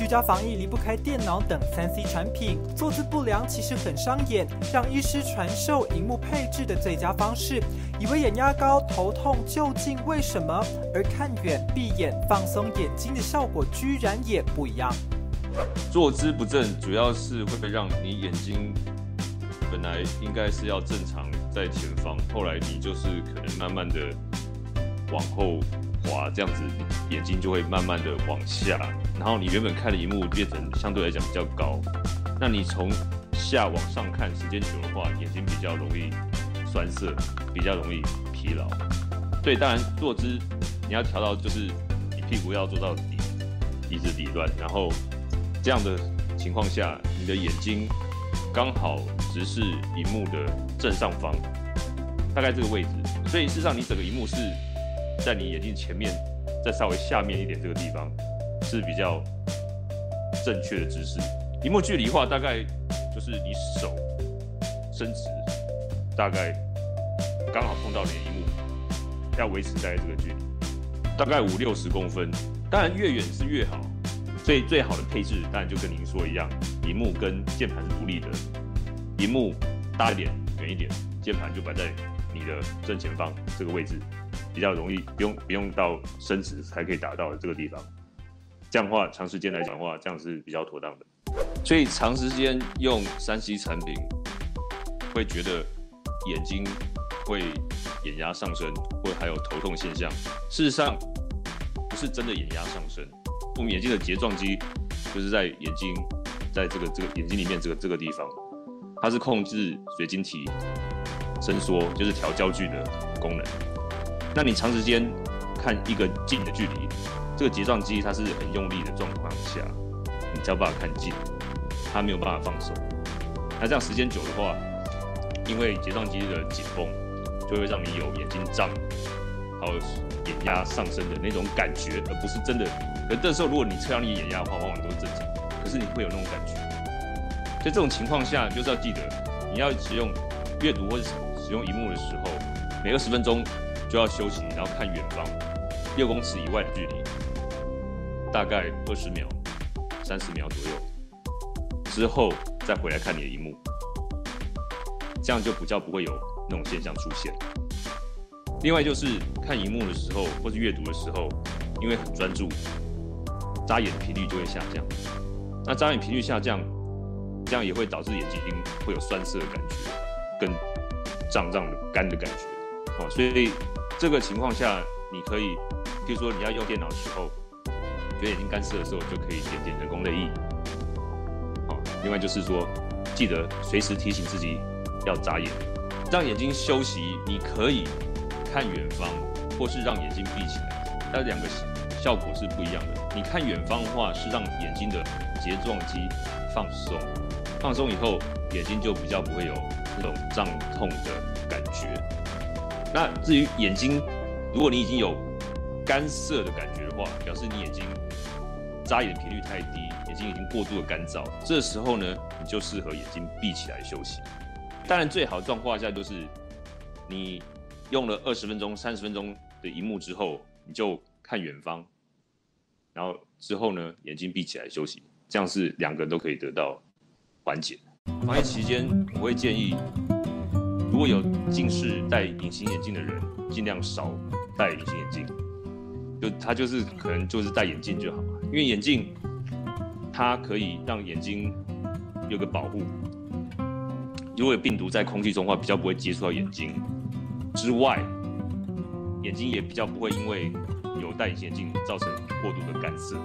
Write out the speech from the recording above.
居家防疫离不开电脑等三 C 产品，坐姿不良其实很伤眼。让医师传授荧幕配置的最佳方式，以为眼压高头痛究竟为什么？而看远、闭眼、放松眼睛的效果居然也不一样。坐姿不正，主要是会让你眼睛本来应该是要正常在前方，后来你就是可能慢慢的往后。滑这样子，眼睛就会慢慢的往下，然后你原本看的荧幕变成相对来讲比较高，那你从下往上看，时间久的话，眼睛比较容易酸涩，比较容易疲劳。对，当然坐姿你要调到就是你屁股要做到底，一直底端，然后这样的情况下，你的眼睛刚好直视荧幕的正上方，大概这个位置，所以事实上你整个荧幕是。在你眼镜前面，再稍微下面一点这个地方是比较正确的姿势。荧幕距离的话，大概就是你手伸直，大概刚好碰到你的荧幕，要维持在这个距离，大概五六十公分。当然越远是越好，所以最好的配置当然就跟您说一样，荧幕跟键盘是独立的，荧幕大一点、远一点，键盘就摆在你的正前方这个位置。比较容易，不用不用到伸直才可以达到的这个地方，这样的话长时间来讲的话，这样是比较妥当的。所以长时间用三 C 产品，会觉得眼睛会眼压上升，或还有头痛现象。事实上，不是真的眼压上升，我们眼睛的睫状肌就是在眼睛在这个这个眼睛里面这个这个地方，它是控制水晶体伸缩，就是调焦距的功能。那你长时间看一个近的距离，这个睫状肌它是很用力的状况下，你才有办法看近，它没有办法放手。那这样时间久的话，因为睫状肌的紧绷，就会让你有眼睛胀，还有眼压上升的那种感觉，而不是真的。可这时候如果你测量你眼压的话，往往都是正常，可是你会有那种感觉。在这种情况下，就是要记得，你要使用阅读或者使用荧幕的时候，每二十分钟。就要休息，然后看远方六公尺以外的距离，大概二十秒、三十秒左右之后，再回来看你的荧幕，这样就比较不会有那种现象出现。另外就是看荧幕的时候，或是阅读的时候，因为很专注，眨眼频率就会下降。那眨眼频率下降，这样也会导致眼睛会有酸涩的感觉，跟胀胀的干的感觉。哦，所以。这个情况下，你可以，譬如说你要用电脑的时候，觉得眼睛干涩的时候，就可以点点人工泪液。好，另外就是说，记得随时提醒自己要眨眼，让眼睛休息。你可以看远方，或是让眼睛闭起来，但两个效果是不一样的。你看远方的话，是让眼睛的睫状肌放松，放松以后，眼睛就比较不会有那种胀痛的感觉。那至于眼睛，如果你已经有干涩的感觉的话，表示你眼睛眨眼频率太低，眼睛已经过度的干燥。这时候呢，你就适合眼睛闭起来休息。当然，最好的状况下就是你用了二十分钟、三十分钟的荧幕之后，你就看远方，然后之后呢，眼睛闭起来休息，这样是两个人都可以得到缓解。防疫期间，我会建议。如果有近视戴隐形眼镜的人，尽量少戴隐形眼镜。就他就是可能就是戴眼镜就好了，因为眼镜它可以让眼睛有个保护。如果有病毒在空气中的话，比较不会接触到眼睛。之外，眼睛也比较不会因为有戴隐形眼镜造成过度的干涩。